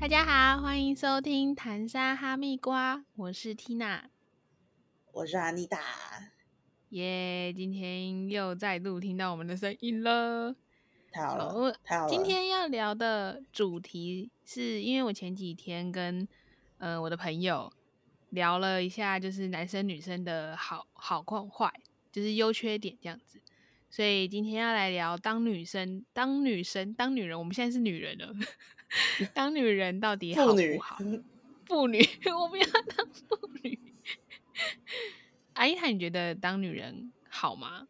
大家好，欢迎收听《谈沙哈密瓜》，我是 Tina，我是阿妮达。耶，今天又再度听到我们的声音了，太好了，太好了！今天要聊的主题是因为我前几天跟呃我的朋友聊了一下，就是男生女生的好好或坏，就是优缺点这样子，所以今天要来聊当女生、当女生、当女人，我们现在是女人了。当女人到底好不好？妇女，我不要当妇女。阿姨，她你觉得当女人好吗？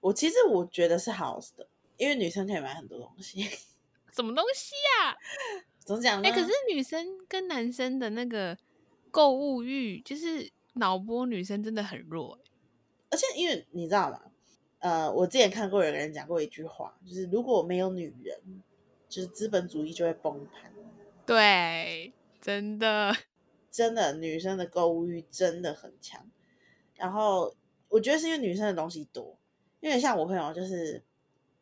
我其实我觉得是好的，因为女生可以买很多东西。什么东西呀？怎么讲呢？哎，可是女生跟男生的那个购物欲，就是脑波，女生真的很弱。而且，因为你知道吗？呃，我之前看过有个人讲过一句话，就是如果没有女人。就是资本主义就会崩盘，对，真的，真的，女生的购物欲真的很强。然后我觉得是因为女生的东西多，因为像我朋友就是，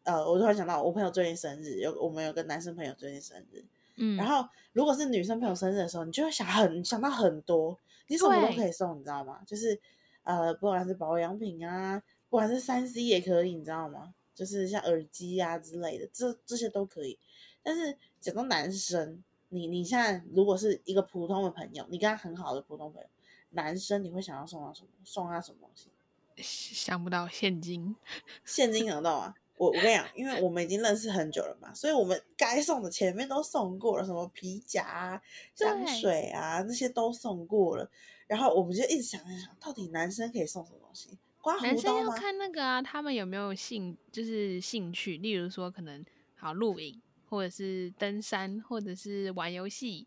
呃，我突然想到，我朋友最近生日，有我们有个男生朋友最近生日，嗯，然后如果是女生朋友生日的时候，你就会想很想到很多，你什么都可以送，你知道吗？就是呃，不管是保养品啊，不管是三 C 也可以，你知道吗？就是像耳机啊之类的，这这些都可以。但是讲到男生，你你现在如果是一个普通的朋友，你跟他很好的普通朋友，男生你会想要送他什么？送他什么东西？想不到现金，现金想到啊！我我跟你讲，因为我们已经认识很久了嘛，所以我们该送的前面都送过了，什么皮夹啊、香水啊那些都送过了。然后我们就一直想一想，到底男生可以送什么东西？刮胡刀吗？要看那个啊，他们有没有兴，就是兴趣，例如说可能好露营。或者是登山，或者是玩游戏，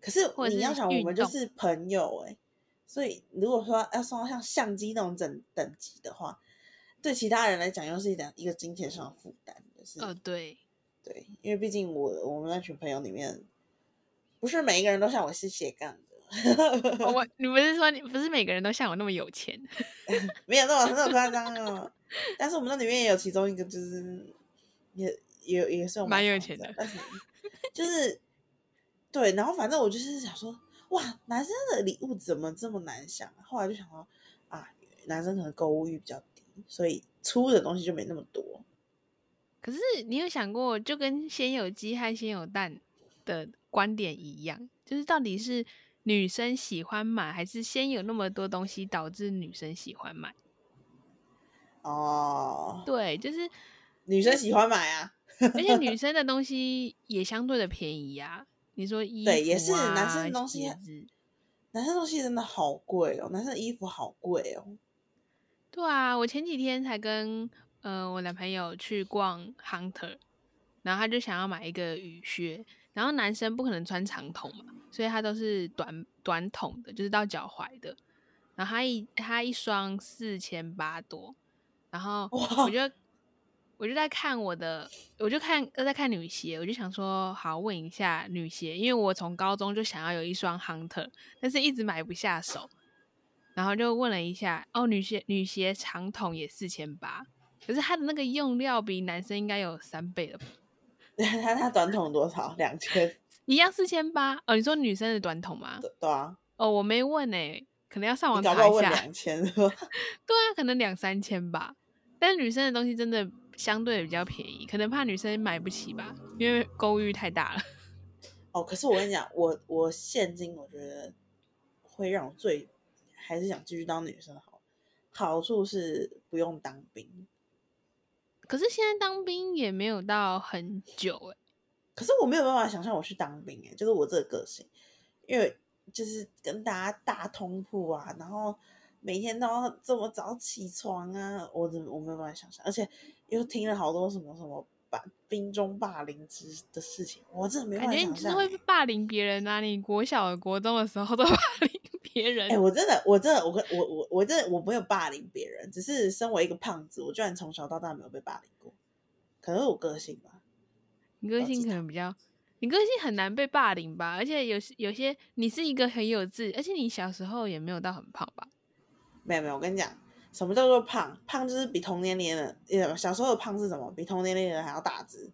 可是你要想，我们就是朋友哎，所以如果说要送到像相机那种等等级的话，对其他人来讲又是一点一个金钱上的负担，就是呃对对，因为毕竟我我们那群朋友里面，不是每一个人都像我是斜杠的，我 你不是说你不是每个人都像我那么有钱，没有那么那么夸张啊，但是我们那里面也有其中一个就是也。也也是蛮有钱的，但是就是对，然后反正我就是想说，哇，男生的礼物怎么这么难想？后来就想到啊，男生可能购物欲比较低，所以出的东西就没那么多。可是你有想过，就跟先有鸡和先有蛋的观点一样，就是到底是女生喜欢买，还是先有那么多东西导致女生喜欢买？哦，对，就是女生喜欢买啊。而且女生的东西也相对的便宜啊。你说衣服，对，也是男生的东西，男生东西真的好贵哦，男生衣服好贵哦。对啊，我前几天才跟呃我男朋友去逛 Hunter，然后他就想要买一个雨靴，然后男生不可能穿长筒嘛，所以他都是短短筒的，就是到脚踝的。然后他一他一双四千八多，然后我觉得。我就在看我的，我就看又在看女鞋，我就想说，好问一下女鞋，因为我从高中就想要有一双 Hunter，但是一直买不下手，然后就问了一下，哦，女鞋女鞋长筒也四千八，可是它的那个用料比男生应该有三倍了吧。它它短筒多少？两千？一样四千八？哦，你说女生的短筒吗？对啊。哦，我没问诶，可能要上网查一下。两千？对啊，可能两三千吧。但是女生的东西真的。相对比较便宜，可能怕女生买不起吧，因为购物欲太大了。哦，可是我跟你讲，我我现金我觉得会让我最还是想继续当女生好，好处是不用当兵。可是现在当兵也没有到很久哎。可是我没有办法想象我去当兵哎，就是我这个个性，因为就是跟大家大通铺啊，然后。每天都要这么早起床啊！我怎我没有办法想象，而且又听了好多什么什么霸兵中霸凌之的事情，我真的没办法想象。你是会霸凌别人啊？你国小、国中的时候都 霸凌别人？哎，我真的，我真的，我跟我我我真的我没有霸凌别人，只是身为一个胖子，我居然从小到大没有被霸凌过，可能是我个性吧。你个性可能比较，你个性很难被霸凌吧？而且有有些你是一个很有自，而且你小时候也没有到很胖吧？没有没有，我跟你讲，什么叫做胖？胖就是比同年龄人，呃，小时候的胖是什么？比同年龄人还要大只。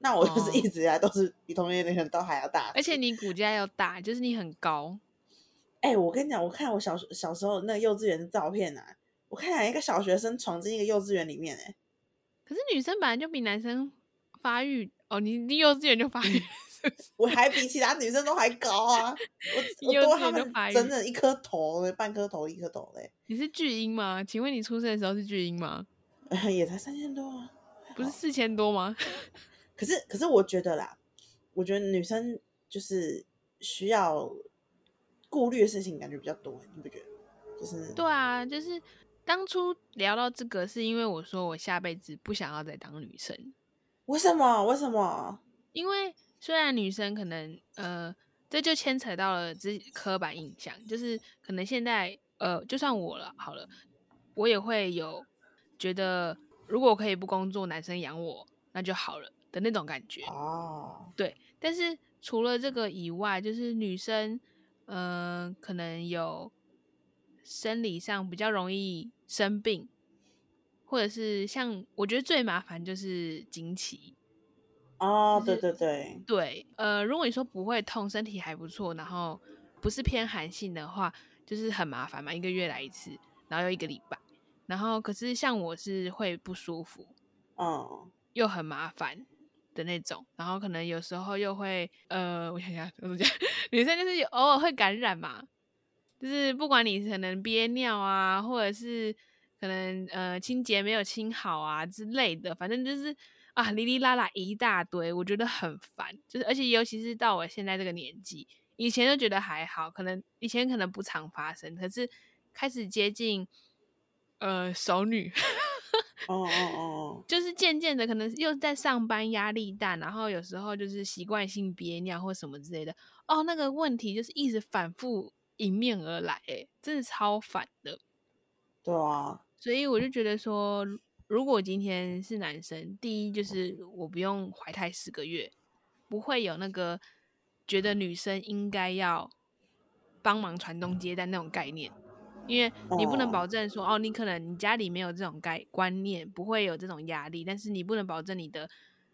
那我就是一哦直以来都是比同年龄的人都还要大只。而且你骨架又大，就是你很高。哎、我跟你讲，我看我小小时候那个幼稚园的照片啊，我看起来一个小学生闯进一个幼稚园里面、哎，可是女生本来就比男生发育哦，你你幼稚园就发育，我还比其他女生都还高啊！我 我多他们整整一颗头嘞，半颗头一颗头嘞，你是巨婴吗？请问你出生的时候是巨婴吗？也才三千多啊。不是四千多吗？可是可是我觉得啦，我觉得女生就是需要顾虑的事情感觉比较多，你不觉得？就是对啊，就是当初聊到这个，是因为我说我下辈子不想要再当女生，为什么？为什么？因为虽然女生可能呃，这就牵扯到了之刻板印象，就是可能现在呃，就算我了好了，我也会有觉得，如果我可以不工作，男生养我那就好了的那种感觉。哦，对，但是除了这个以外，就是女生，嗯、可能有生理上比较容易生病，或者是像我觉得最麻烦就是经期。哦，对就是对对，对，呃，如果你说不会痛，身体还不错，然后不是偏寒性的话，就是很麻烦嘛，一个月来一次，然后又一个礼拜，然后可是像我是会不舒服，嗯，又很麻烦的那种，然后可能有时候又会，呃，我想想怎么讲，女生就是有偶尔会感染嘛，就是不管你可能憋尿啊，或者是可能呃清洁没有清好啊之类的，反正就是啊哩哩啦啦一大堆，我觉得很烦，就是而且尤其是到我现在这个年纪，以前就觉得还好，可能以前可能不常发生，可是开始接近呃熟女。哦哦哦哦，就是渐渐的，可能又在上班压力大，然后有时候就是习惯性憋尿或什么之类的，哦，那个问题就是一直反复迎面而来，哎，真的超烦的。对啊，所以我就觉得说，如果今天是男生，第一就是我不用怀胎十个月，不会有那个觉得女生应该要帮忙传宗接代那种概念，因为你不能哦。保证说哦你可能你家里没有这种概观念，不会有这种压力，但是你不能保证你的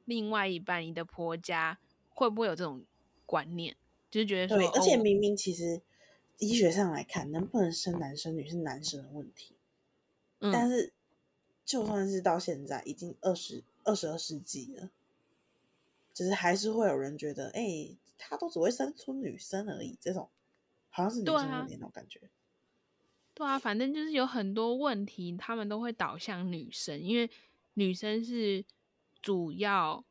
另外一半、你的婆家会不会有这种观念，就是觉得说，对，而且哦明明其实医学上来看，能不能生男生女是男生的问题，嗯，但是就算是到现在已经二十二十二世纪了，就是还是会有人觉得，哎、他都只会生出女生而已，这种好像是女生问题那种感觉。对啊，反正就是有很多问题，他们都会导向女生，因为女生是主要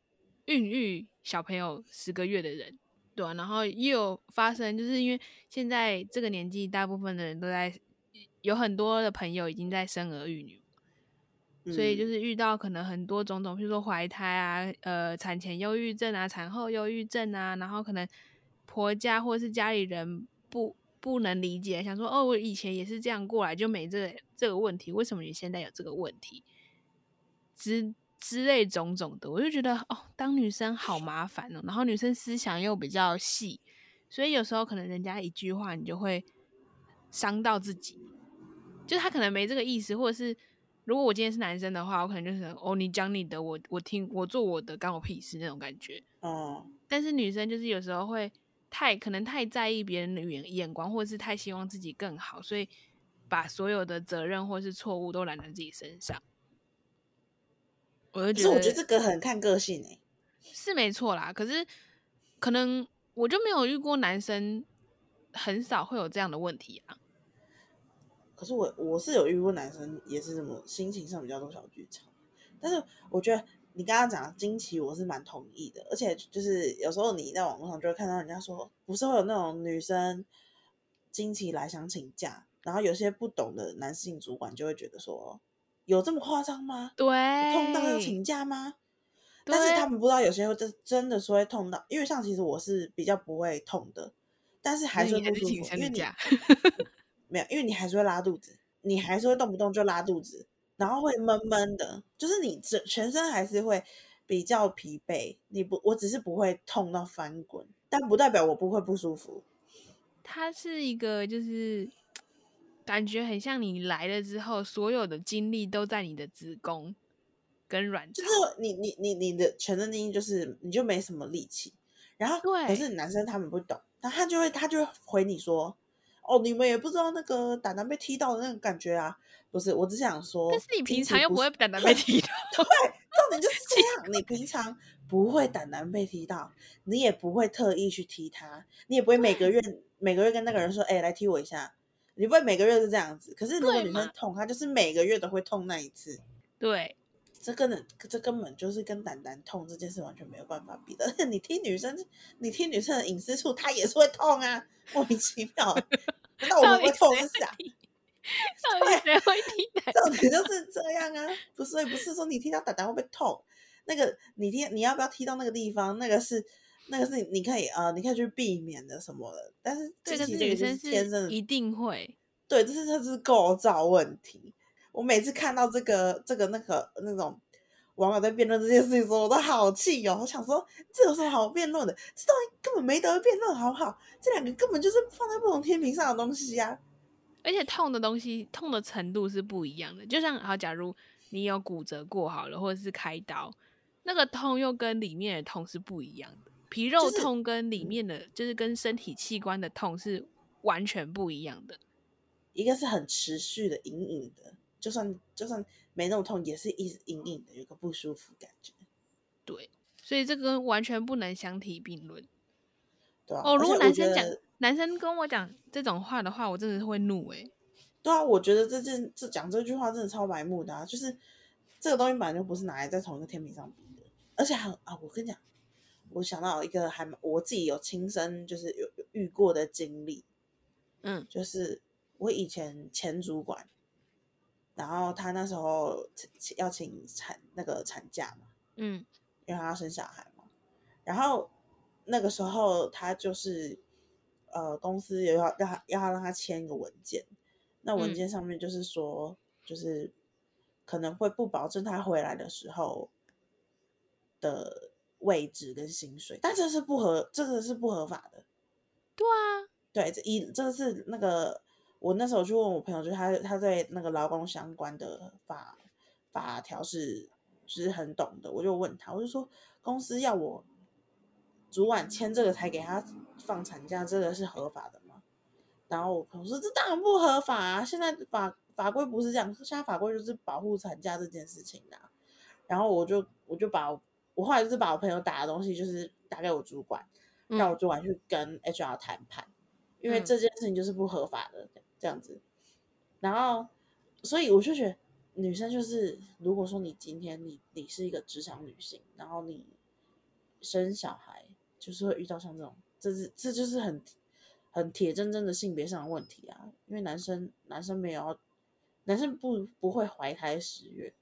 孕育小朋友十个月的人，对啊，然后也有发生，就是因为现在这个年纪，大部分的人都在有很多的朋友已经在生儿育女，所以就嗯是遇到可能很多种种，比如说怀胎啊，呃，产前忧郁症啊，产后忧郁症啊，然后可能婆家或是家里人不不能理解，想说哦，我以前也是这样过来，就没这个这个问题，为什么你现在有这个问题？之之类种种的，我就觉得哦，当女生好麻烦哦，然后女生思想又比较细，所以有时候可能人家一句话，你就会伤到自己，就是他可能没这个意思，或者是如果我今天是男生的话，我可能就是哦，你讲你的，我我听我做我的，干我屁事那种感觉。哦，但是女生就是有时候会太可能太在意别人的眼眼光，或者是太希望自己更好，所以把所有的责任或是错误都揽在自己身上。我就觉得，是我觉得这个很看个性哎、是没错啦，可是可能我就没有遇过男生，很少会有这样的问题啊。可是我我是有遇过男生也是这么心情上比较多小剧场，但是我觉得你刚刚讲的惊奇，我是蛮同意的，而且就是有时候你在网络上就会看到人家说，不是会有那种女生惊奇来想请假，然后有些不懂的男性主管就会觉得说，有这么夸张吗？对，痛到要请假吗？但是他们不知道有些会真真的说会痛到，因为像其实我是比较不会痛的，但是还是不舒服，因为你 没有，因为你还是会拉肚子，你还是会动不动就拉肚子，然后会闷闷的，就是你整全身还是会比较疲惫。你不，我只是不会痛到翻滚，但不代表我不会不舒服。它是一个就是感觉很像你来了之后，所有的精力都在你的子宫，跟卵巢就。是你你你你的全身经就是你就没什么力气，然后可是男生他们不懂，然后他就会他就会回你说，哦，你们也不知道那个胆囊被踢到的那种感觉啊，不是，我只想说，但是你平常又不会胆囊 被踢到，对重点就是这样，你平常不会胆囊被踢到，你也不会特意去踢他，你也不会每个月每个月跟那个人说，哎、来踢我一下，你不会每个月是这样子。可是如果女生痛，她就是每个月都会痛那一次，对，这根本这根本就是跟胆囊痛这件事完全没有办法比的。而 且你踢女生，你踢女生的隐私处，她也是会痛啊，莫名其妙。那我们会痛谁是啥？会踢？到底谁会踢胆？重点就是这样啊，不是，不是说你踢到胆囊会不会痛，那个你踢你要不要踢到那个地方，那个是那个是你可以呃你可以去避免的什么的，但是对，这个是女生天生的，一定会。对，这是这是构造问题。我每次看到这个这个那个那种网友在辩论这件事情的时候，我都好气哦！我想说，这有什么好辩论的？这东西根本没得辩论，好不好？这两个根本就是放在不同天平上的东西啊！而且痛的东西，痛的程度是不一样的。就像好，假如你有骨折过好了，或者是开刀，那个痛又跟里面的痛是不一样的。皮肉痛跟里面的，就是跟身体器官的痛是完全不一样的。一个是很持续的、隐隐的，就算就算没那么痛，也是一直隐隐的有个不舒服感觉，对，所以这个完全不能相提并论。对啊。哦，如果男生讲，男生跟我讲这种话的话，我真的是会怒欸诶、对啊，我觉得这件这讲这句话真的超白目的啊！就是这个东西本来就不是拿来在同一个天平上比的，而且还啊，我跟你讲，我想到一个还蛮我自己有亲身就是有有遇过的经历，嗯就是我以前前主管，然后他那时候请要请产那个产假嘛，嗯因为他要生小孩嘛。然后那个时候他就是呃，公司有要让他要他让他签一个文件，那文嗯件上面就是说，就是可能会不保证他回来的时候的位置跟薪水，但这是不合，这个是不合法的。对啊，对，这一这个是那个我那时候去问我朋友，就是他他对那个劳工相关的法法条是是很懂的，我就问他，我就说公司要我主管签这个才给他放产假，这个是合法的吗？然后我朋友说这当然不合法啊，现在法法规不是这样，现在法规就是保护产假这件事情的啊、然后我就我就把我我后来就是把我朋友打的东西就是打给我主管，让嗯。我主管去跟 HR 谈判，因为嗯。这件事情就是不合法的这样子。然后，所以我就觉得女生就是，如果说你今天你你是一个职场女性，然后你生小孩，就是会遇到像这种，这是这就是很很铁铮铮的性别上的问题啊。因为男生男生没有，男生不不会怀胎十月，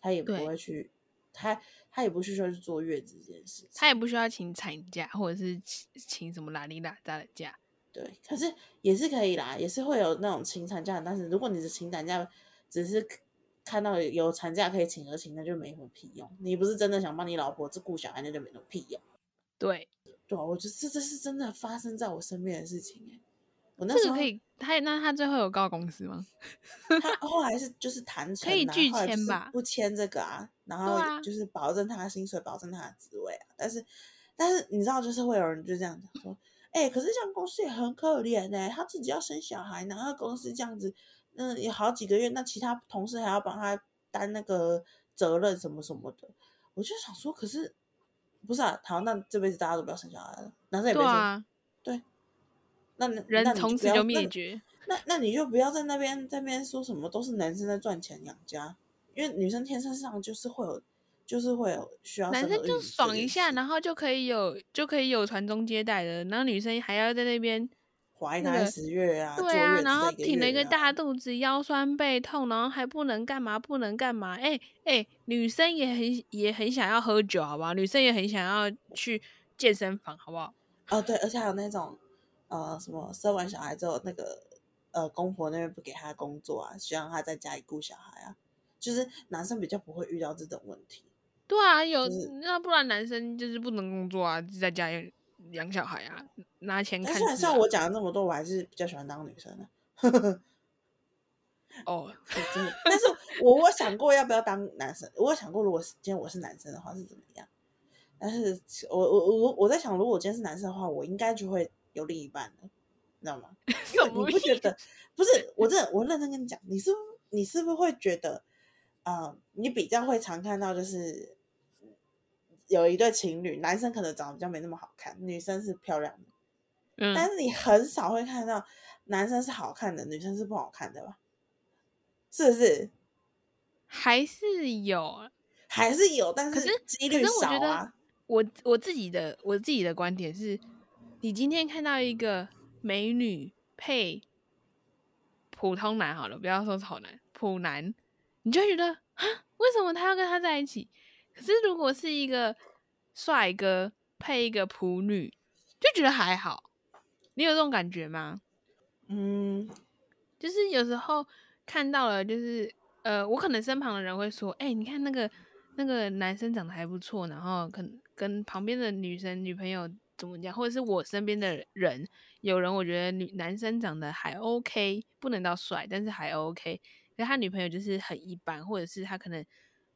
他也不会去，他他也不需要去坐月子这件事情。他也不需要请产假，或者是请请什么拉里拉扎的假。对，可是也是可以啦，也是会有那种请产假，但是如果你是请产假只是看到有有产假可以请而请，那就没什么屁用。你不是真的想帮你老婆照顾小孩，那就没什么屁用。对，对啊，我觉得这这是真的发生在我身边的事情哎、我那时候这个可以，他那他最后有告公司吗？他后来是就是谈成、啊，可以拒签吧不签这个啊，然后就是保证他的薪水，保证他的职位啊。但是但是你知道，就是会有人就这样讲说，哎、可是这样公司也很可怜哎、他自己要生小孩，然后公司这样子，嗯，有好几个月，那其他同事还要帮他担那个责任什么什么的。我就想说，可是不是啊，好，那这辈子大家都不要生小孩了，男生也别生，对啊，那那人从此就灭绝。那那你就不要在那边在那边说什么都是男生在赚钱养家，因为女生天生上就是会有，就是会有需要男生就爽一下，然后就可以有就可以有传宗接代的，然后女生还要在那边怀胎那个十月啊，坐对啊，然后挺了一个大肚子，腰酸背痛，然后还不能干嘛，不能干嘛。哎、哎、女生也很也很想要喝酒，好不好？女生也很想要去健身房，好不好？哦对，而且还有那种呃什么生完小孩之后那个呃公婆那边不给他工作啊，希望他在家里顾小孩啊，就是男生比较不会遇到这种问题。对啊，有、就是那不然男生就是不能工作啊，就在家里养小孩啊，拿钱看字、啊但虽然像。我讲了那么多，我还是比较喜欢当女生的、哦，是真的，但是我我想过要不要当男生，我想过如果今天我是男生的话是怎么样。但是我我我我在想，如果我今天是男生的话，我应该就会有另一半的，你知道吗？因为你不觉得？不是，我这我认真跟你讲，你是你是不是会觉得，呃，你比较会常看到就是有一对情侣，男生可能长得比较没那么好看，女生是漂亮的，嗯，但是你很少会看到男生是好看的，女生是不好看的吧？是不是？还是有，还是有，但可是几率少啊。我我自己的我自己的观点是，你今天看到一个美女配普通男好了，不要说丑男，普男，你就会觉得啊，为什么他要跟他在一起？可是如果是一个帅哥配一个普女，就觉得还好。你有这种感觉吗？嗯，就是有时候看到了，就是呃，我可能身旁的人会说，哎，你看那个那个男生长得还不错，然后可。跟旁边的女生女朋友怎么讲，或者是我身边的人，有人我觉得女男生长得还 OK，不能到帅，但是还 OK。可他女朋友就是很一般，或者是他可能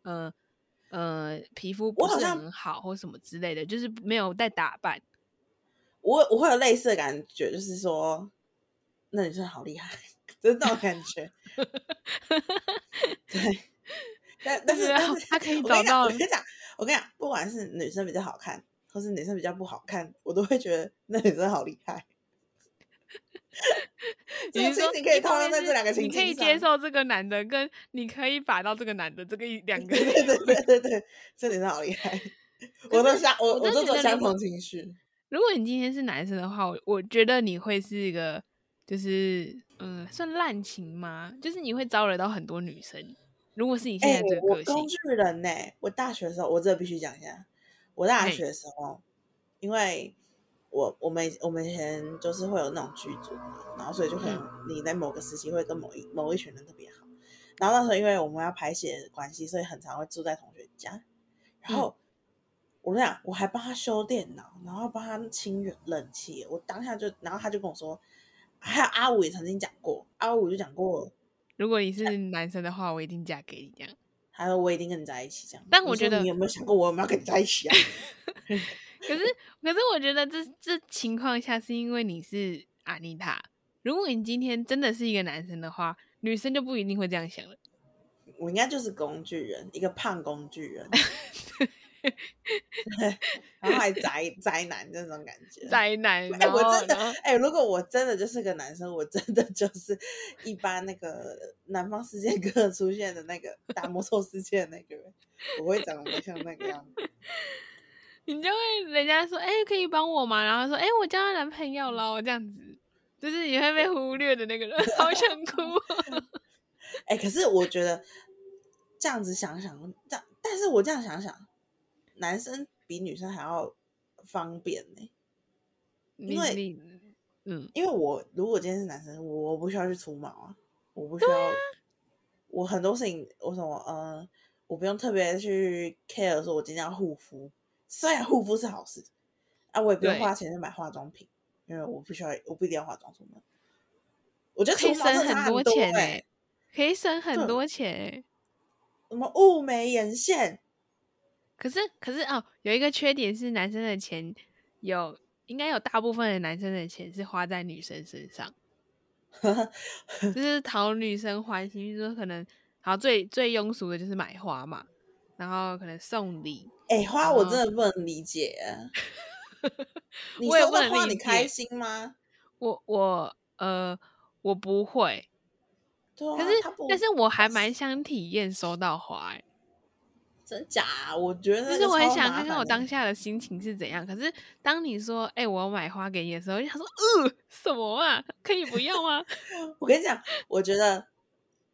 呃呃皮肤不是很好，或什么之类的，就是没有带打扮。我我会有类似的感觉，就是说那女生好厉害，就是这种感觉。对，但但是他可以找到。我跟你讲我跟你讲，不管是女生比较好看，或是女生比较不好看，我都会觉得那女生好厉害。你说你可以套用在这两个情境你可以接受这个男的，跟你可以把到这个男的，这个一两个，对对对对对，这点是好厉害。我都相我我都有相同情绪。如果你今天是男生的话，我我觉得你会是一个，就是嗯，算滥情吗？就是你会招惹到很多女生。如果是你现在这个个性，工具人呢？我大学的时候，我这必须讲一下。我大学的时候，因为我我们我们以前就是会有那种剧组嘛，然后所以就可能你在某个时期会跟某一某一群人特别好。然后那时候因为我们要排写关系，所以很常会住在同学家。然后我跟你讲，我还帮他修电脑，然后帮他清冷气。我当下就，然后他就跟我说，还有阿五也曾经讲过，阿五就讲过。如果你是男生的话，我一定嫁给你这样。他说我一定跟你在一起这样。但我觉得你有没有想过我有没有跟你在一起啊？可是可是我觉得这这情况下是因为你是阿妮塔。如果你今天真的是一个男生的话，女生就不一定会这样想了。我应该就是工具人，一个胖工具人。然后还宅宅男这种感觉，宅男。哎，我真的，哎，如果我真的就是个男生，我真的就是一般那个南方世界哥出现的那个打魔兽世界那个人，我会长得像那个样子。你就会人家说，哎，可以帮我吗？然后说，哎，我交到男朋友了，这样子，就是你会被忽略的那个人，好想哭。哎，可是我觉得这样子想想，但但是我这样想想。男生比女生还要方便呢，因为，嗯，因为我如果今天是男生，我不需要去除毛啊，我不需要，我很多事情，我什么，呃，我不用特别去 care 说，我今天要护肤，虽然护肤是好事，啊，我也不用花钱去买化妆品，因为我不需要，我不一定要化妆出门，我觉得可以省很多钱哎，可以省很多钱哎，什么雾眉眼线。可是，可是哦，有一个缺点是，男生的钱有应该有大部分的男生的钱是花在女生身上，就是讨女生欢心。就是说，可能好最最庸俗的就是买花嘛，然后可能送礼。哎，花我真的不能理解，我也不能花，你开心吗？我我呃，我不会。对啊，可是但是我还蛮想体验收到花哎。真假？我觉得就是我很想看看我当下的心情是怎样。可是当你说“哎，我要买花给你”的时候，我就想说：“呃，什么啊？可以不要吗？” 我跟你讲，我觉得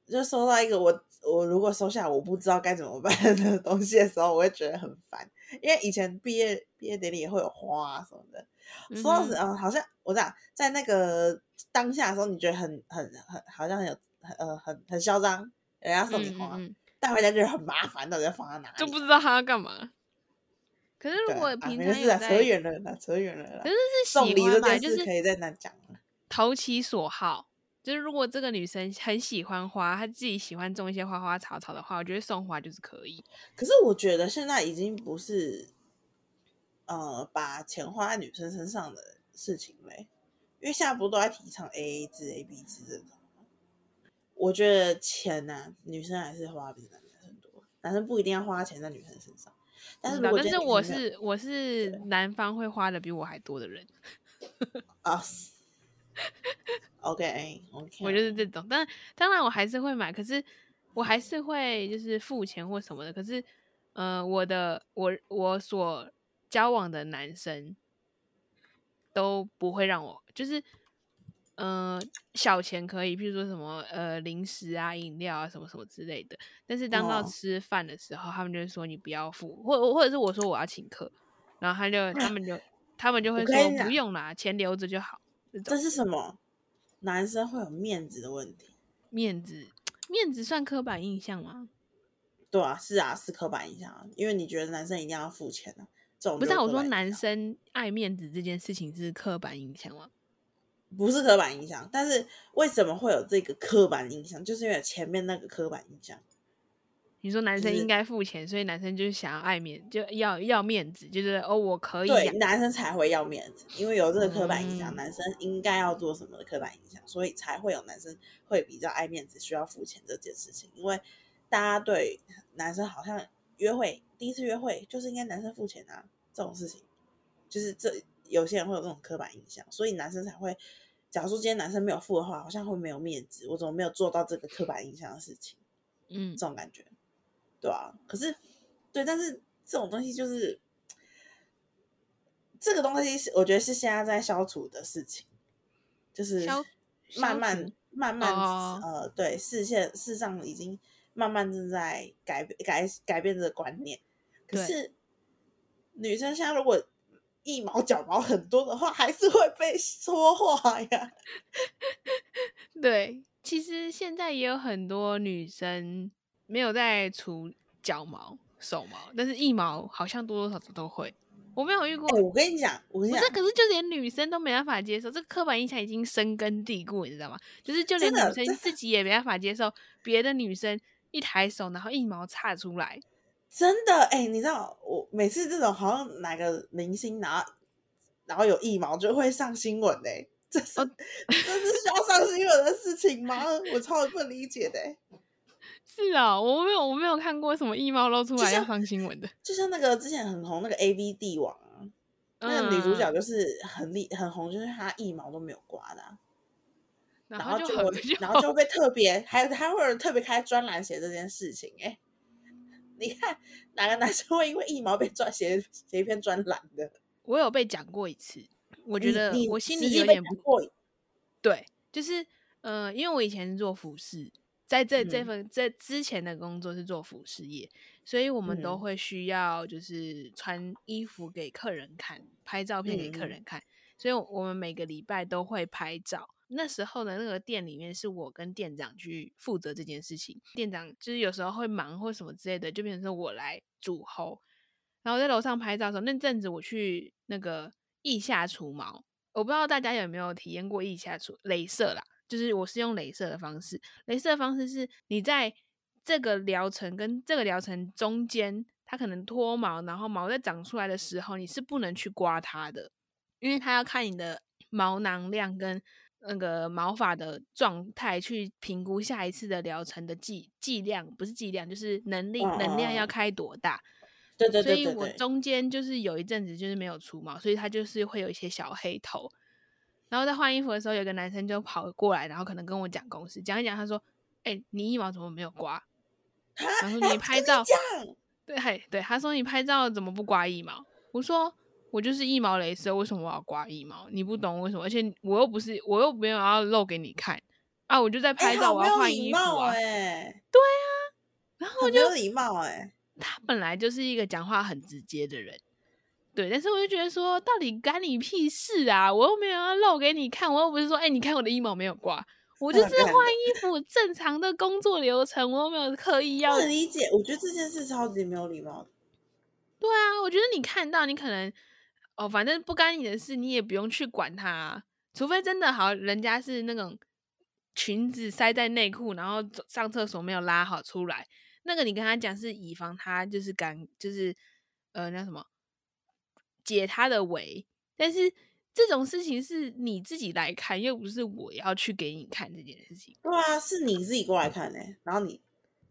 就收到一个我我如果收下我不知道该怎么办的东西的时候，我会觉得很烦。因为以前毕业毕业典礼也会有花啊什么的，收到时嗯，好像我讲在那个当下的时候，你觉得很很很好像很有很呃很很嚣张，人家送你花。带回家就是很麻烦，到底要放在哪里？就不知道他要干嘛。可是如果平常有扯远了，扯远了。可是是喜欢嘛，就是可以在那讲投其所好，就是如果这个女生很喜欢花，她自己喜欢种一些花花草草的话，我觉得送花就是可以。可是我觉得现在已经不是，呃，把钱花在女生身上的事情嘞，因为现在不都在提倡 A A 制、A B 制这种吗？我觉得钱呢、女生还是花比男生多，男生不一定要花钱在女生身上。但是但是我是我是男方会花的比我还多的人，啊，OK OK，我就是这种。但当然我还是会买，可是我还是会就是付钱或什么的。可是，呃，我的我我所交往的男生都不会让我就是。呃，小钱可以，譬如说什么呃零食啊、饮料啊什么什么之类的。但是当到哦吃饭的时候，他们就会说你不要付，或或者是我说我要请客，然后他就他们就他们就会说不用啦，钱留着就好。这种这是什么？男生会有面子的问题。面子，面子算刻板印象吗？对啊，是啊，是刻板印象啊，因为你觉得男生一定要付钱啊，这种不是、啊，我说男生爱面子这件事情是刻板印象吗？不是刻板印象，但是为什么会有这个刻板印象？就是因为前面那个刻板印象。你说男生应该付钱，所以男生就是想要爱面，就要要面子，就是哦，我可以对，男生才会要面子，因为有这个刻板印象，嗯男生应该要做什么的刻板印象，所以才会有男生会比较爱面子，需要付钱这件事情。因为大家对男生好像约会第一次约会就是应该男生付钱啊，这种事情，就是这有些人会有这种刻板印象，所以男生才会。假如说今天男生没有付的话，好像会没有面子，我怎么没有做到这个刻板印象的事情？嗯这，种感觉，对啊。可是，对，但是这种东西就是这个东西是我觉得是现在在消除的事情，就是慢慢慢慢、哦呃，对，视线事实上已经慢慢正在改改改变这个观念。可是女生现在如果一毛脚毛很多的话，还是会被说话呀。对，其实现在也有很多女生没有在除脚毛、手毛，但是腋毛好像多多少少都会。我没有遇过，哎、我跟你讲，我跟你讲不是，，可是就连女生都没办法接受，这刻板印象已经深根蒂固，你知道吗？就是就连女生自己也没办法接受别的女生一抬手，然后一毛插出来。真的，哎、你知道我每次这种好像哪个明星拿，然后有一毛就会上新闻嘞、这是、哦这是需要上新闻的事情吗？我超不理解的、欸。是啊，我没有我没有看过什么腋毛露出来要上新闻的。就像那个之前很红那个 A V 帝王啊，那个女主角嗯就是很厉很红，就是她腋毛都没有刮的啊、然然后就然后就被特别还还会有人特别开专栏写这件事情、哎，你看哪个男生会因为腋毛被专写写一篇专栏的？我有被讲过一次，我觉得我心里有点不对，就是呃，因为我以前是做服饰，在这这嗯份这之前的工作是做服饰业，所以我们都嗯会需要就是穿衣服给客人看，拍照片给客人看，所以我们每个礼拜都会拍照。那时候的那个店里面是我跟店长去负责这件事情，店长就是有时候会忙或什么之类的，就变成说我来主吼。然后在楼上拍照的时候，那阵子我去那个腋下除毛，我不知道大家有没有体验过腋下除镭射啦，就是我是用镭射的方式，镭射的方式是你在这个疗程跟这个疗程中间，它可能脱毛，然后毛在长出来的时候，你是不能去刮它的，因为它要看你的毛囊量跟那个毛发的状态去评估下一次的疗程的剂剂量，不是剂量，就是能力嗯能量要开多大。对对所以我对对对，中间就是有一阵子就是没有除毛，所以它就是会有一些小黑头。然后在换衣服的时候，有个男生就跑过来，然后可能跟我讲公事，讲一讲，他说：“哎、你腋毛怎么没有刮？”他然后你拍照，对，嘿，对，他说你拍照怎么不刮腋毛？我说我就是腋毛镭射，为什么我要刮腋毛？你不懂为什么？而且我又不是，我又没有要露给你看啊！我就在哎、拍照，我要换衣服啊。哎、然后很没有礼貌哎、他本来就是一个讲话很直接的人，对，但是我就觉得说，到底干你屁事啊！我又没有要露给你看，我又不是说，哎、你看我的衣毛没有挂，我就是换衣服正常的工作流程，我又没有刻意要不能理解，我觉得这件事超级没有礼貌的。对啊，我觉得你看到，你可能哦，反正不干你的事，你也不用去管他、啊，除非真的好，人家是那种裙子塞在内裤，然后上厕所没有拉好出来，那个你跟他讲是以防他就是感，就是呃那什么解他的围，但是这种事情是你自己来看，又不是我要去给你看这件事情。对啊，是你自己过来看呢、然后你，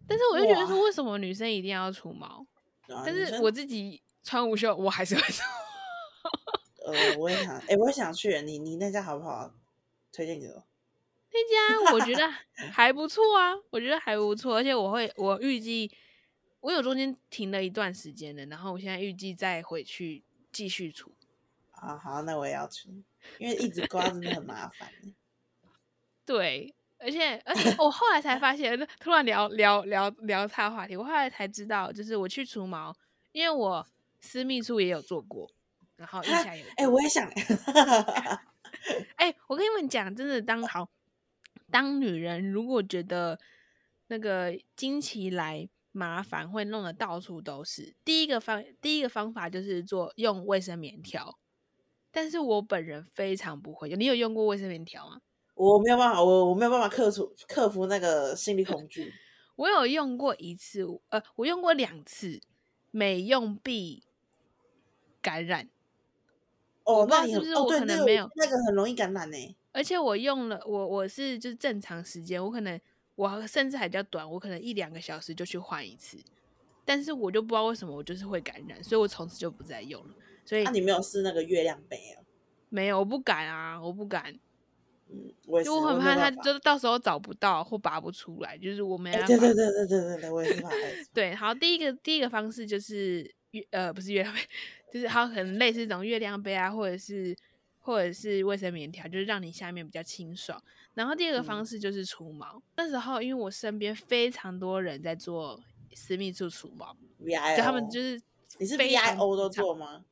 但是我就觉得说，为什么女生一定要除毛？但是我自己穿无袖，我还是会除。呃，我也想，哎、我也想去，你你那家好不好？推荐给我。那家我觉得 还不错啊，我觉得还不错，而且我会，我预计我有中间停了一段时间的，然后我现在预计再回去继续除。啊，好，那我也要除，因为一直刮真的很麻烦。对，而且而且我后来才发现，突然聊聊聊聊岔话题，我后来才知道，就是我去除毛，因为我私密处也有做过，然后腋下也有 哎、我也想，哎、我跟你们讲，真的当好当女人，如果觉得那个经期来麻烦，会弄得到处都是，第一个方第一个方法就是做用卫生棉条。但是我本人非常不会用，你有用过卫生棉条吗？我没有办法，我我没有办法克服克服那个心理恐惧。我有用过一次，呃，我用过两次，每用必感染，哦，那是不是我可能没有那个很容易感染呢。而且我用了，我我是就是正常时间，我可能我甚至还比较短，我可能一两个小时就去换一次，但是我就不知道为什么我就是会感染，所以我从此就不再用了。所以那、你没有试那个月亮杯哦？没有，我不敢啊，我不敢，嗯，我也是，就我很怕它就到时候找不到或拔不出来，就是我没哎、办法。对对对对对对对，我也是怕。对，好，第一个第一个方式就是月呃不是月亮杯，就是它可能类似这种月亮杯啊，或者是或者是卫生棉条，就是让你下面比较清爽。然后第二个方嗯式就是除毛。那时候因为我身边非常多人在做私密处除毛，VIO，就他们就是你是 VIO 都做吗？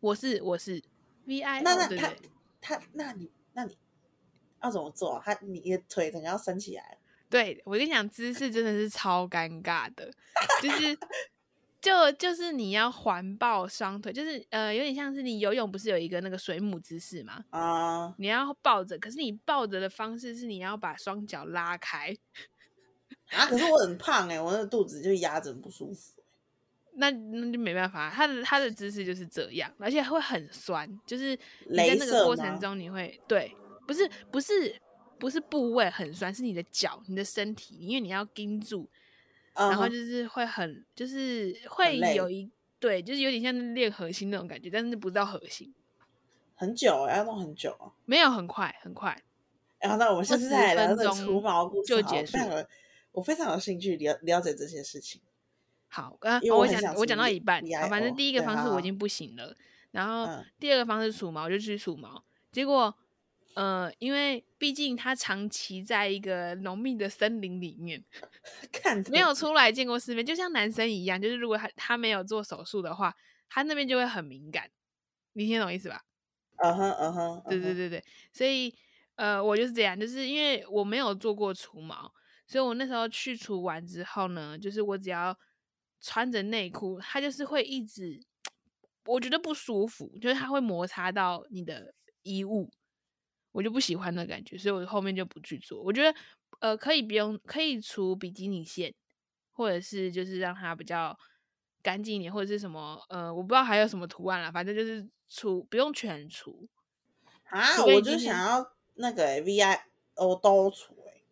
我是我是 VI，那那他对对他那你那你要怎么做啊？他你的腿整个要伸起来，对，我跟你讲，姿势真的是超尴尬的，就是就就是你要环抱双腿，就是呃有点像是你游泳不是有一个那个水母姿势吗？啊、你要抱着，可是你抱着的方式是你要把双脚拉开，啊！可是我很胖哎、我那肚子就压着不舒服。那那就没办法，他的他的姿势就是这样，而且会很酸，就是你在那个过程中你会对，不是不是不是部位很酸，是你的脚、你的身体，因为你要盯住，嗯然后就是会很就是会有一对，就是有点像练核心那种感觉，但是不知道核心，很久哎、要弄很久啊。没有很快很快。然后那我们下次20再来聊这个分钟除毛故事就，结束我非常有我非常有兴趣了了解这些事情。好，刚因为我讲我讲到一半，好，反正第一个方式我已经不行了，然后嗯第二个方式除毛，我就去除毛，结果呃，因为毕竟他长期在一个浓密的森林里面，看没有出来见过世面，就像男生一样，就是如果他他没有做手术的话，他那边就会很敏感，你听懂意思吧？嗯哼嗯哼，嗯哼，对对对对，所以呃，我就是这样，就是因为我没有做过除毛，所以我那时候去除完之后呢，就是我只要穿着内裤，它就是会一直，我觉得不舒服，就是它会摩擦到你的衣物，我就不喜欢那感觉，所以我后面就不去做。我觉得呃，可以不用，可以除比基尼线，或者是就是让它比较干净一点，或者是什么呃，我不知道还有什么图案啦，反正就是除不用全除。啊，我就想要那个、欸、VIO 都除哎、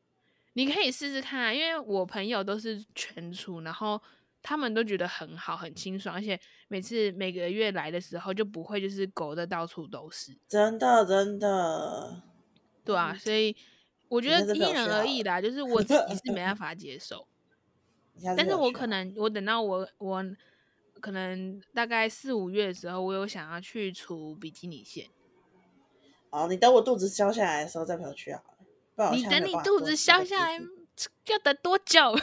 你可以试试看啊，因为我朋友都是全除，然后他们都觉得很好，很清爽，而且每次每个月来的时候就不会就是狗的到处都是，真的真的，对啊，所以我觉得因人而异啦，就是 我自己是没办法接受，但是我可能我等到我我可能大概四五月的时候，我有想要去除比基尼线，哦，你等我肚子消下来的时候再陪我去好了。不然你等你肚子消下来要等多久？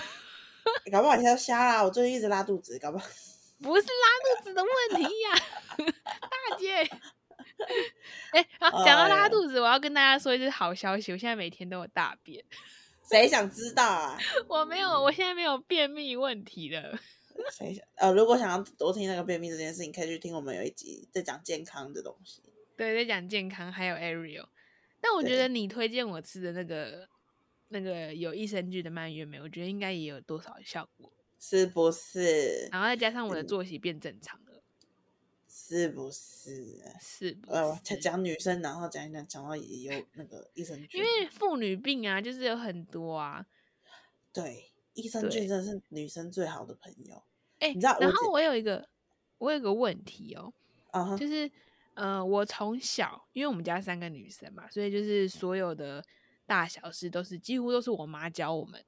搞不好你要瞎啦！我最近一直拉肚子，搞不好不是拉肚子的问题呀，大姐。哎、然后讲到拉肚子，我要跟大家说一句好消息，我现在每天都有大便，谁想知道啊？我没有，我现在没有便秘问题了。谁想呃，如果想要多听那个便秘这件事情，可以去听我们有一集在讲健康的东西。对，在讲健康，还有 Ariel。但我觉得你推荐我吃的那个那个有益生菌的蔓越莓，我觉得应该也有多少效果。是不是？然后再加上我的作息变正常了，是不是？是不呃，是？讲女生，然后讲一讲，讲到也有那个益生菌，因为妇女病啊，就是有很多啊。对，益生菌真的是女生最好的朋友。哎、你知道然后我有一个，我有一个问题哦，啊哈，就是呃，我从小因为我们家三个女生嘛，所以就是所有的大小事都是几乎都是我妈教我们。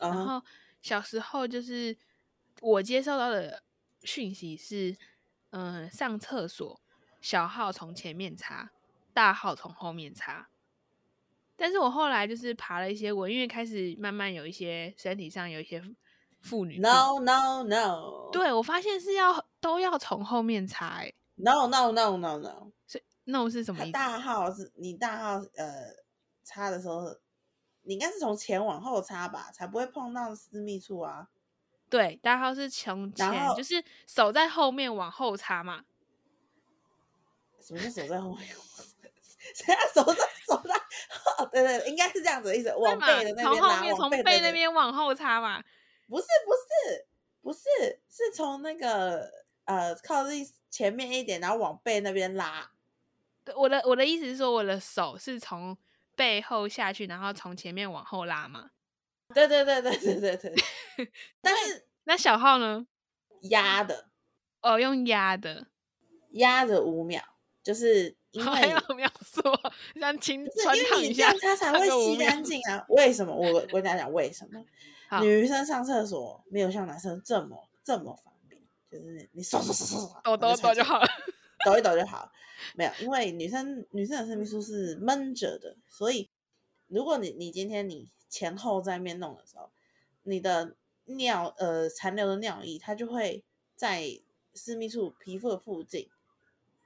然后小时候就是我接受到的讯息是，嗯、上厕所小号从前面插，大号从后面插。但是我后来就是爬了一些文，因为开始慢慢有一些身体上有一些妇女 No no no，对我发现是要都要从后面插、欸，，No no no no no，是 no 是什么意思？大号是你大号呃插的时候，你应该是从前往后擦吧，才不会碰到私密处啊。对，大号是从前就是手在后面往后擦嘛。什么叫手在后面？谁啊？手在手在？哦，对对，应该是这样子的意思，往嘛背的那边拉，从后面从背那边。往后擦嘛。不是不是不是，是从那个呃靠近前面一点，然后往背那边拉。对我的我的意思是说，我的手是从背后下去，然后从前面往后拉嘛。对对对对对对对。但是那小号呢？压的哦，用压的，压着五秒，就是 因还为有秒数，让清穿烫一下，它才会吸干净啊。为什么？我我跟大家讲为什么？女生上厕所没有像男生这么这么方便，就是你手手手手手抖抖抖就好了。抖一抖就好。没有，因为女生女生的生理素是闷着的，所以如果你你今天你前后在面弄的时候，你的尿呃残留的尿液，它就会在私密处皮肤的附近，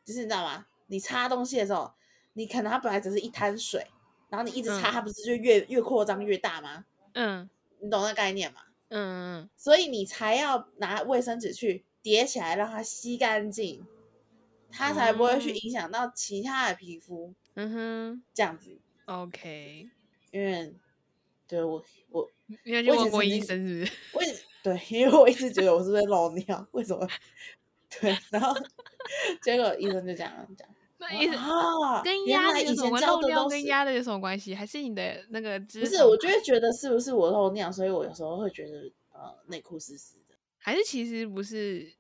就是你知道吗？你擦东西的时候，你可能它本来只是一滩水，然后你一直擦，嗯它不是就越越扩张越大吗？嗯你懂那概念吗？嗯嗯，所以你才要拿卫生纸去叠起来，让它吸干净，它才不会去嗯影响到其他的皮肤。嗯哼这样子，，OK。因为对我我因为去问过医生是不是？我对，因为我一直觉得我是不是漏尿，为什么？对，然后结果医生就这样讲，那意思啊，跟原压的有什么关？来以前教漏尿跟压的有什么关系？还是你的那个不是？我就会觉得是不是我漏尿，所以我有时候会觉得呃内裤湿湿的，还是其实不是，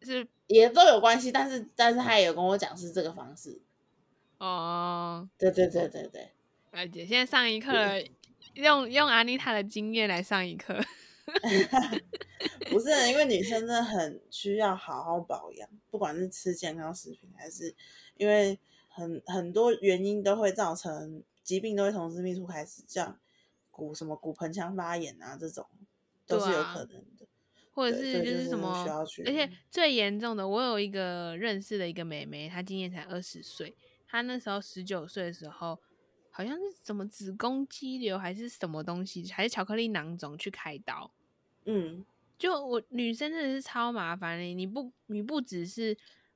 是也都有关系，但是但是他也有跟我讲是这个方式，哦，对对对对对。而且。现在上一课，用用安妮塔的经验来上一课。不是，因为女生真的很需要好好保养，不管是吃健康食品，还是因为很很多原因都会造成疾病，都会从私密处开始，像骨什么骨盆腔发炎啊这种，都是有可能的。或者是就是什么而且最严重的，我有一个认识的一个妹妹，她今年才二十岁，她那时候十九岁的时候，好像是什么子宫肌瘤还是什么东西，还是巧克力囊肿去开刀。嗯，就我女生真的是超麻烦的，你不你不只是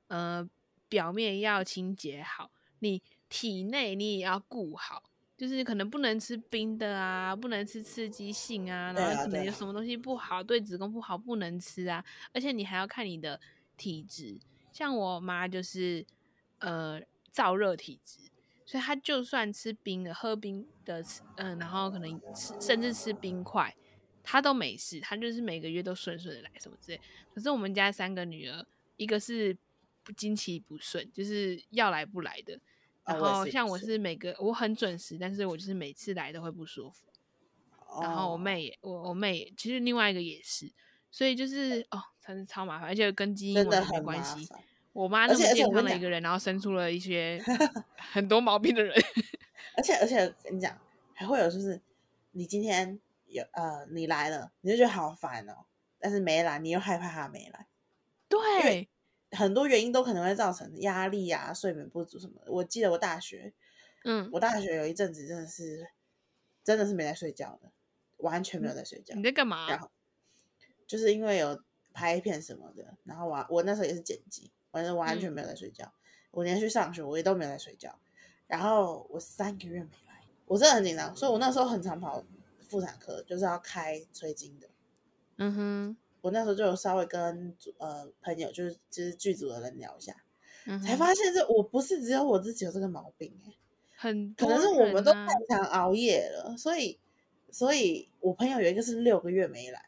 呃表面要清洁好，你体内你也要顾好，就是可能不能吃冰的啊，不能吃刺激性啊，然后可能有什么东西不好，对子宫不好不能吃啊，而且你还要看你的体质，像我妈就是呃燥热体质。所以她就算吃冰的、喝冰的，嗯、然后可能吃甚至吃冰块，她都没事，她就是每个月都顺顺的来什么之类。可是我们家三个女儿，一个是不经期不顺，就是要来不来的。然后像我是每个我很准时，但是我就是每次来都会不舒服。然后我哦妹也，我我妹也，其实另外一个也是，所以就是哦，真是超麻烦，而且跟基因真的完全没关系。我妈那么健康的一个人，然后生出了一些 很多毛病的人。而且而且跟你讲，还会有就是你今天有呃你来了，你就觉得好烦哦，但是没来，你又害怕他没来。对，很多原因都可能会造成压力啊、睡眠不足什么的。我记得我大学，嗯，我大学有一阵子真的是真的是没在睡觉的，完全没有在睡觉你。在干嘛？然后就是因为有拍片什么的，然后我我那时候也是剪辑，反正完全没有在睡觉。我连续上学我也都没有在睡觉。然后我三个月没来，我真的很紧张，所以我那时候很常跑妇产科，就是要开催经的。嗯哼，我那时候就有稍微跟呃朋友，就是就是剧组的人聊一下，嗯才发现这我不是只有我自己有这个毛病、欸，很可能是我们都太常熬夜了，所以所以我朋友有一个是六个月没来。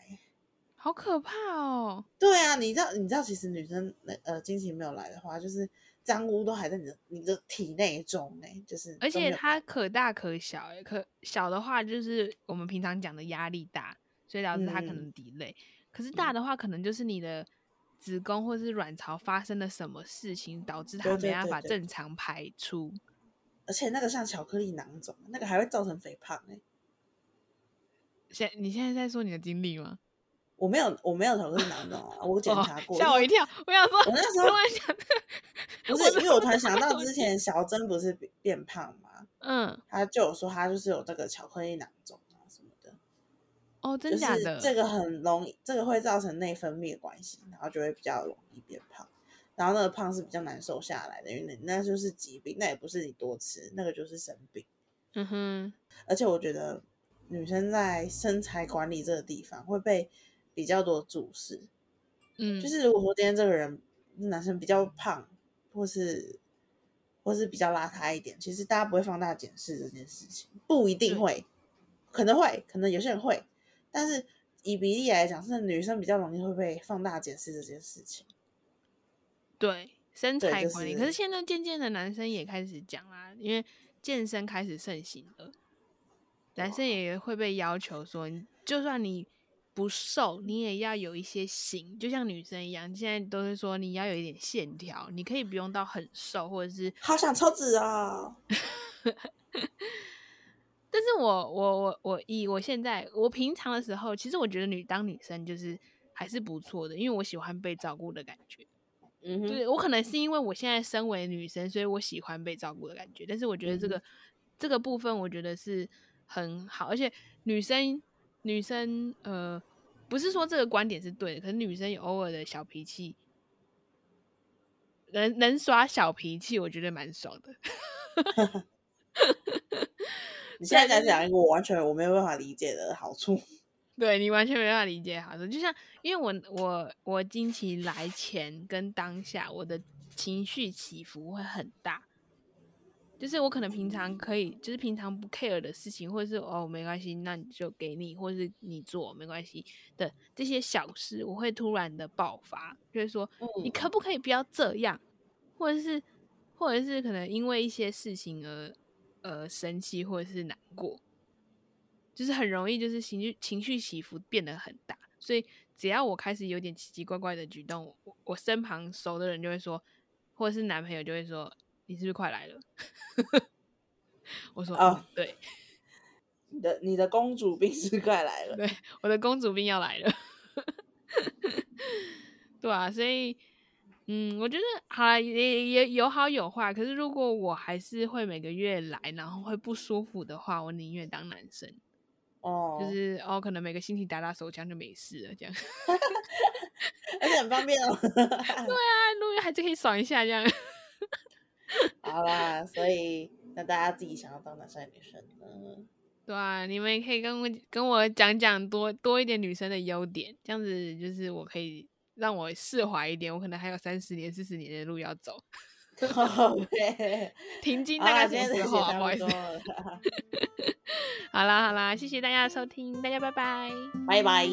好可怕哦。对啊，你知道你知道，其实女生那呃经期没有来的话，就是脏污都还在你的你的体内中呢、就是而且它可大可小、欸，可小的话就是我们平常讲的压力大，所以导致它可嗯能 delay。可是大的话，可能就是你的子宫或是卵巢发生了什么事情，导致它没办法正常排出。而且那个像巧克力囊肿，那个还会造成肥胖哎、现你现在在说你的经历吗？我没有我没有巧克力囊肿啊，我检哦查过。吓我一跳！我想说，我那时候突然想，不是因为我突然想到之前小珍不是变变胖吗，嗯，她就有说她就是有这个巧克力囊肿哦，真就是假的？这个很容易，这个会造成内分泌的关系，然后就会比较容易变胖。然后那个胖是比较难瘦下来的，因为那那就是疾病，那也不是你多吃，那个就是生病。嗯哼，而且我觉得女生在身材管理这个地方会被比较多注视，嗯，就是如果说今天这个人男生比较胖，或是或是比较邋遢一点，其实大家不会放大检视这件事情，不一定会，可能会，可能有些人会，但是以比例来讲，是女生比较容易会被放大检视这件事情。对身材管理，可是是现在渐渐的男生也开始讲啦，因为健身开始盛行了，男生也会被要求说，就算你不瘦，你也要有一些型，就像女生一样，现在都是说你要有一点线条，你可以不用到很瘦，或者是，好想抽脂哦！但是我我我我以我现在我平常的时候，其实我觉得女当女生就是还是不错的，因为我喜欢被照顾的感觉。嗯哼，对我可能是因为我现在身为女生，所以我喜欢被照顾的感觉。但是我觉得这个、这个部分，我觉得是很好，而且女生女生呃，不是说这个观点是对的，可是女生有偶尔的小脾气，能能耍小脾气，我觉得蛮爽的。你现在在讲一个我完全我没有办法理解的好处。对你完全没办法理解好的，就像因为我我我经期来前跟当下，我的情绪起伏会很大，就是我可能平常可以，就是平常不 care 的事情，或者是哦没关系，那你就给你，或者是你做没关系的这些小事，我会突然的爆发，就是说你嗯可。不可以不要这样，或者是或者是可能因为一些事情而呃生气或者是难过，就是很容易就是情绪情绪起伏变得很大，所以只要我开始有点奇奇怪怪的举动，我我身旁熟的人就会说，或者是男朋友就会说，你是不是快来了？我说哦嗯对，你的你的公主病是快来了。对，我的公主病要来了，对啊，所以嗯，我觉得好也也有好有坏，可是如果我还是会每个月来，然后会不舒服的话，我宁愿当男生。哦，就是哦，可能每个星期打打手枪就没事了，这样。而且很方便哦。对啊，录音还是可以爽一下这样。好啦，所以那大家自己想要当男生还是女生呢？对啊，你们也可以跟我跟我讲讲多多一点女生的优点，这样子就是我可以让我释怀一点。我可能还有三十年、四十年的路要走。靠背 停经，大概什今天这集么时候啊？不好意思 好啦好啦，谢谢大家的收听，大家拜拜。拜拜。